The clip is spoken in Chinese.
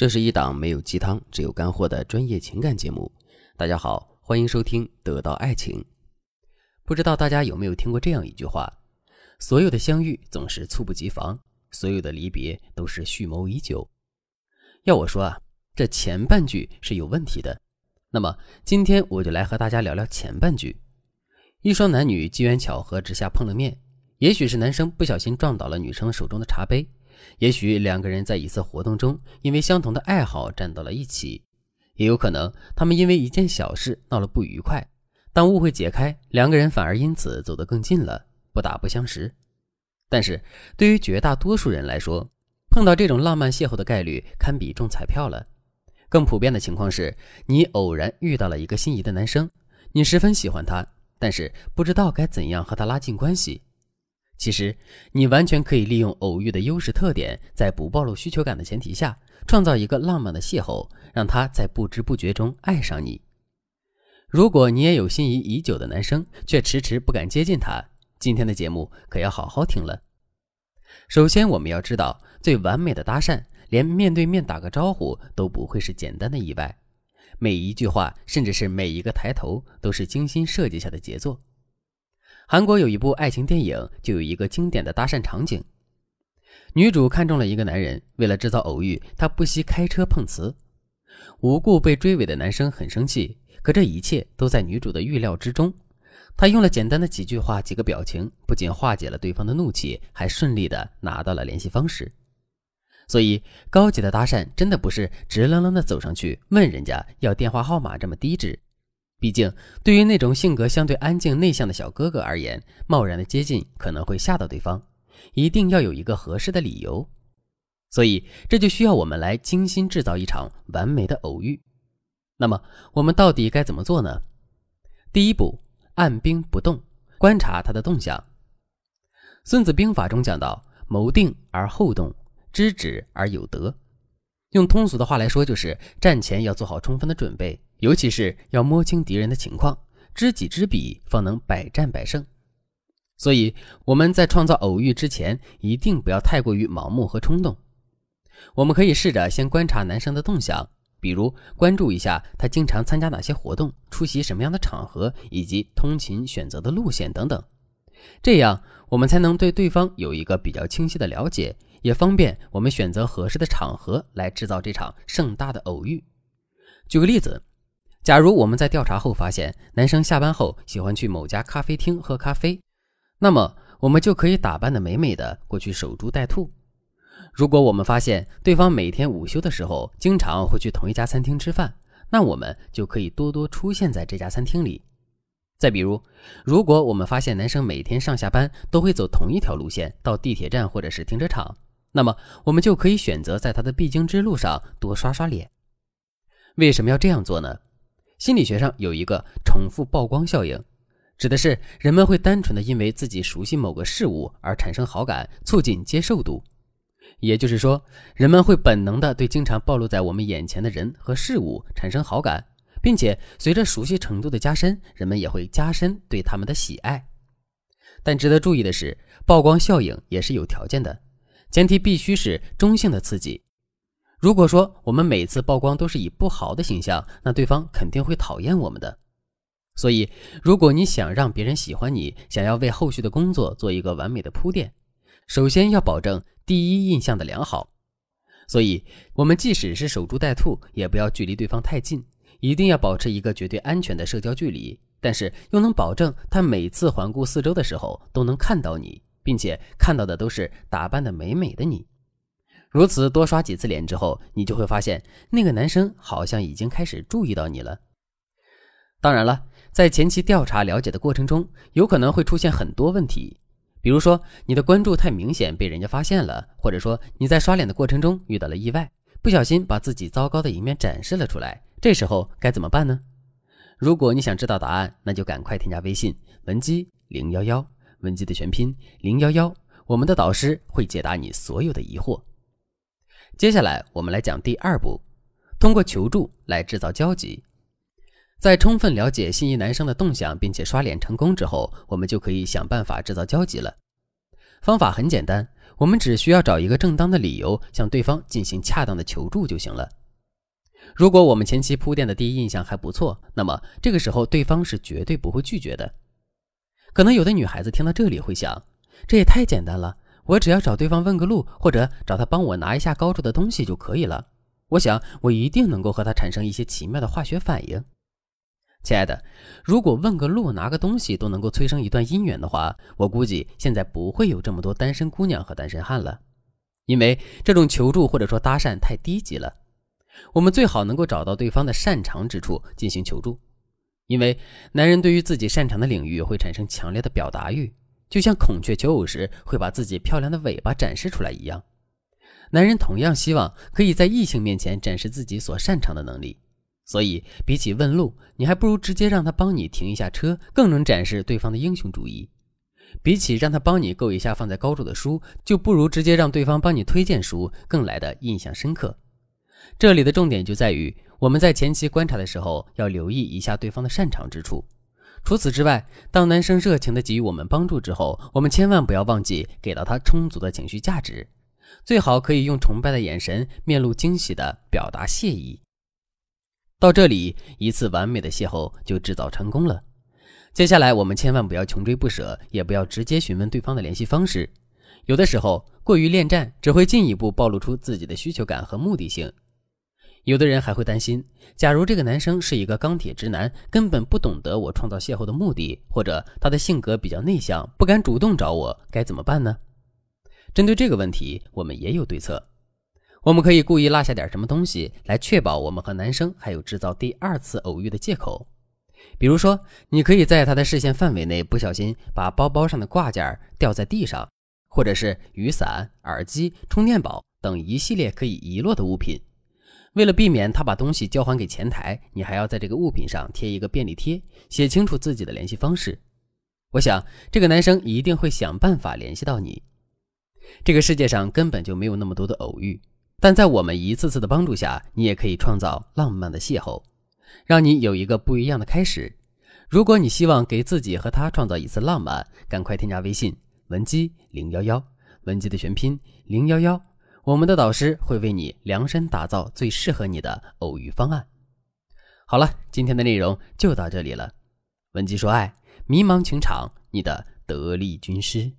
这是一档没有鸡汤、只有干货的专业情感节目。大家好，欢迎收听《得到爱情》。不知道大家有没有听过这样一句话：所有的相遇总是猝不及防，所有的离别都是蓄谋已久。要我说啊，这前半句是有问题的。那么今天我就来和大家聊聊前半句。一双男女机缘巧合之下碰了面，也许是男生不小心撞倒了女生手中的茶杯。也许两个人在一次活动中，因为相同的爱好站到了一起，也有可能他们因为一件小事闹了不愉快。当误会解开，两个人反而因此走得更近了，不打不相识。但是对于绝大多数人来说，碰到这种浪漫邂逅的概率堪比中彩票了。更普遍的情况是，你偶然遇到了一个心仪的男生，你十分喜欢他，但是不知道该怎样和他拉近关系。其实，你完全可以利用偶遇的优势特点，在不暴露需求感的前提下，创造一个浪漫的邂逅，让他在不知不觉中爱上你。如果你也有心仪已久的男生，却迟迟不敢接近他，今天的节目可要好好听了。首先，我们要知道，最完美的搭讪，连面对面打个招呼都不会是简单的意外，每一句话，甚至是每一个抬头，都是精心设计下的杰作。韩国有一部爱情电影，就有一个经典的搭讪场景。女主看中了一个男人，为了制造偶遇，她不惜开车碰瓷。无故被追尾的男生很生气，可这一切都在女主的预料之中。她用了简单的几句话、几个表情，不仅化解了对方的怒气，还顺利的拿到了联系方式。所以，高级的搭讪真的不是直愣愣的走上去问人家要电话号码这么低质。毕竟，对于那种性格相对安静内向的小哥哥而言，贸然的接近可能会吓到对方，一定要有一个合适的理由。所以，这就需要我们来精心制造一场完美的偶遇。那么，我们到底该怎么做呢？第一步，按兵不动，观察他的动向。《孙子兵法》中讲到：“谋定而后动，知止而有得。”用通俗的话来说，就是战前要做好充分的准备。尤其是要摸清敌人的情况，知己知彼，方能百战百胜。所以我们在创造偶遇之前，一定不要太过于盲目和冲动。我们可以试着先观察男生的动向，比如关注一下他经常参加哪些活动，出席什么样的场合，以及通勤选择的路线等等。这样我们才能对对方有一个比较清晰的了解，也方便我们选择合适的场合来制造这场盛大的偶遇。举个例子。假如我们在调查后发现男生下班后喜欢去某家咖啡厅喝咖啡，那么我们就可以打扮的美美的过去守株待兔。如果我们发现对方每天午休的时候经常会去同一家餐厅吃饭，那我们就可以多多出现在这家餐厅里。再比如，如果我们发现男生每天上下班都会走同一条路线到地铁站或者是停车场，那么我们就可以选择在他的必经之路上多刷刷脸。为什么要这样做呢？心理学上有一个重复曝光效应，指的是人们会单纯的因为自己熟悉某个事物而产生好感，促进接受度。也就是说，人们会本能的对经常暴露在我们眼前的人和事物产生好感，并且随着熟悉程度的加深，人们也会加深对他们的喜爱。但值得注意的是，曝光效应也是有条件的，前提必须是中性的刺激。如果说我们每次曝光都是以不好的形象，那对方肯定会讨厌我们的。所以，如果你想让别人喜欢你，想要为后续的工作做一个完美的铺垫，首先要保证第一印象的良好。所以，我们即使是守株待兔，也不要距离对方太近，一定要保持一个绝对安全的社交距离，但是又能保证他每次环顾四周的时候都能看到你，并且看到的都是打扮的美美的你。如此多刷几次脸之后，你就会发现那个男生好像已经开始注意到你了。当然了，在前期调查了解的过程中，有可能会出现很多问题，比如说你的关注太明显被人家发现了，或者说你在刷脸的过程中遇到了意外，不小心把自己糟糕的一面展示了出来。这时候该怎么办呢？如果你想知道答案，那就赶快添加微信文姬零幺幺，文姬的全拼零幺幺，我们的导师会解答你所有的疑惑。接下来，我们来讲第二步，通过求助来制造交集。在充分了解心仪男生的动向，并且刷脸成功之后，我们就可以想办法制造交集了。方法很简单，我们只需要找一个正当的理由向对方进行恰当的求助就行了。如果我们前期铺垫的第一印象还不错，那么这个时候对方是绝对不会拒绝的。可能有的女孩子听到这里会想，这也太简单了，我只要找对方问个路，或者找他帮我拿一下高处的东西就可以了。我想我一定能够和他产生一些奇妙的化学反应。亲爱的，如果问个路、拿个东西都能够催生一段姻缘的话，我估计现在不会有这么多单身姑娘和单身汉了，因为这种求助或者说搭讪太低级了。我们最好能够找到对方的擅长之处进行求助，因为男人对于自己擅长的领域会产生强烈的表达欲，就像孔雀求偶时会把自己漂亮的尾巴展示出来一样。男人同样希望可以在异性面前展示自己所擅长的能力，所以比起问路，你还不如直接让他帮你停一下车，更能展示对方的英雄主义。比起让他帮你够一下放在高处的书，就不如直接让对方帮你推荐书更来的印象深刻。这里的重点就在于，我们在前期观察的时候要留意一下对方的擅长之处。除此之外，当男生热情地给予我们帮助之后，我们千万不要忘记给到他充足的情绪价值，最好可以用崇拜的眼神、面露惊喜地表达谢意。到这里，一次完美的邂逅就制造成功了。接下来，我们千万不要穷追不舍，也不要直接询问对方的联系方式。有的时候，过于恋战只会进一步暴露出自己的需求感和目的性。有的人还会担心，假如这个男生是一个钢铁直男，根本不懂得我创造邂逅的目的，或者他的性格比较内向，不敢主动找我，该怎么办呢？针对这个问题，我们也有对策。我们可以故意落下点什么东西，来确保我们和男生还有制造第二次偶遇的借口。比如说，你可以在他的视线范围内不小心把包包上的挂件掉在地上，或者是雨伞、耳机、充电宝等一系列可以遗落的物品。为了避免他把东西交还给前台，你还要在这个物品上贴一个便利贴，写清楚自己的联系方式。我想这个男生一定会想办法联系到你。这个世界上根本就没有那么多的偶遇，但在我们一次次的帮助下，你也可以创造浪漫的邂逅，让你有一个不一样的开始。如果你希望给自己和他创造一次浪漫，赶快添加微信文姬零幺幺，文姬的全拼零幺幺。我们的导师会为你量身打造最适合你的偶遇方案。好了，今天的内容就到这里了。文姬说爱，迷茫情场，你的得力军师。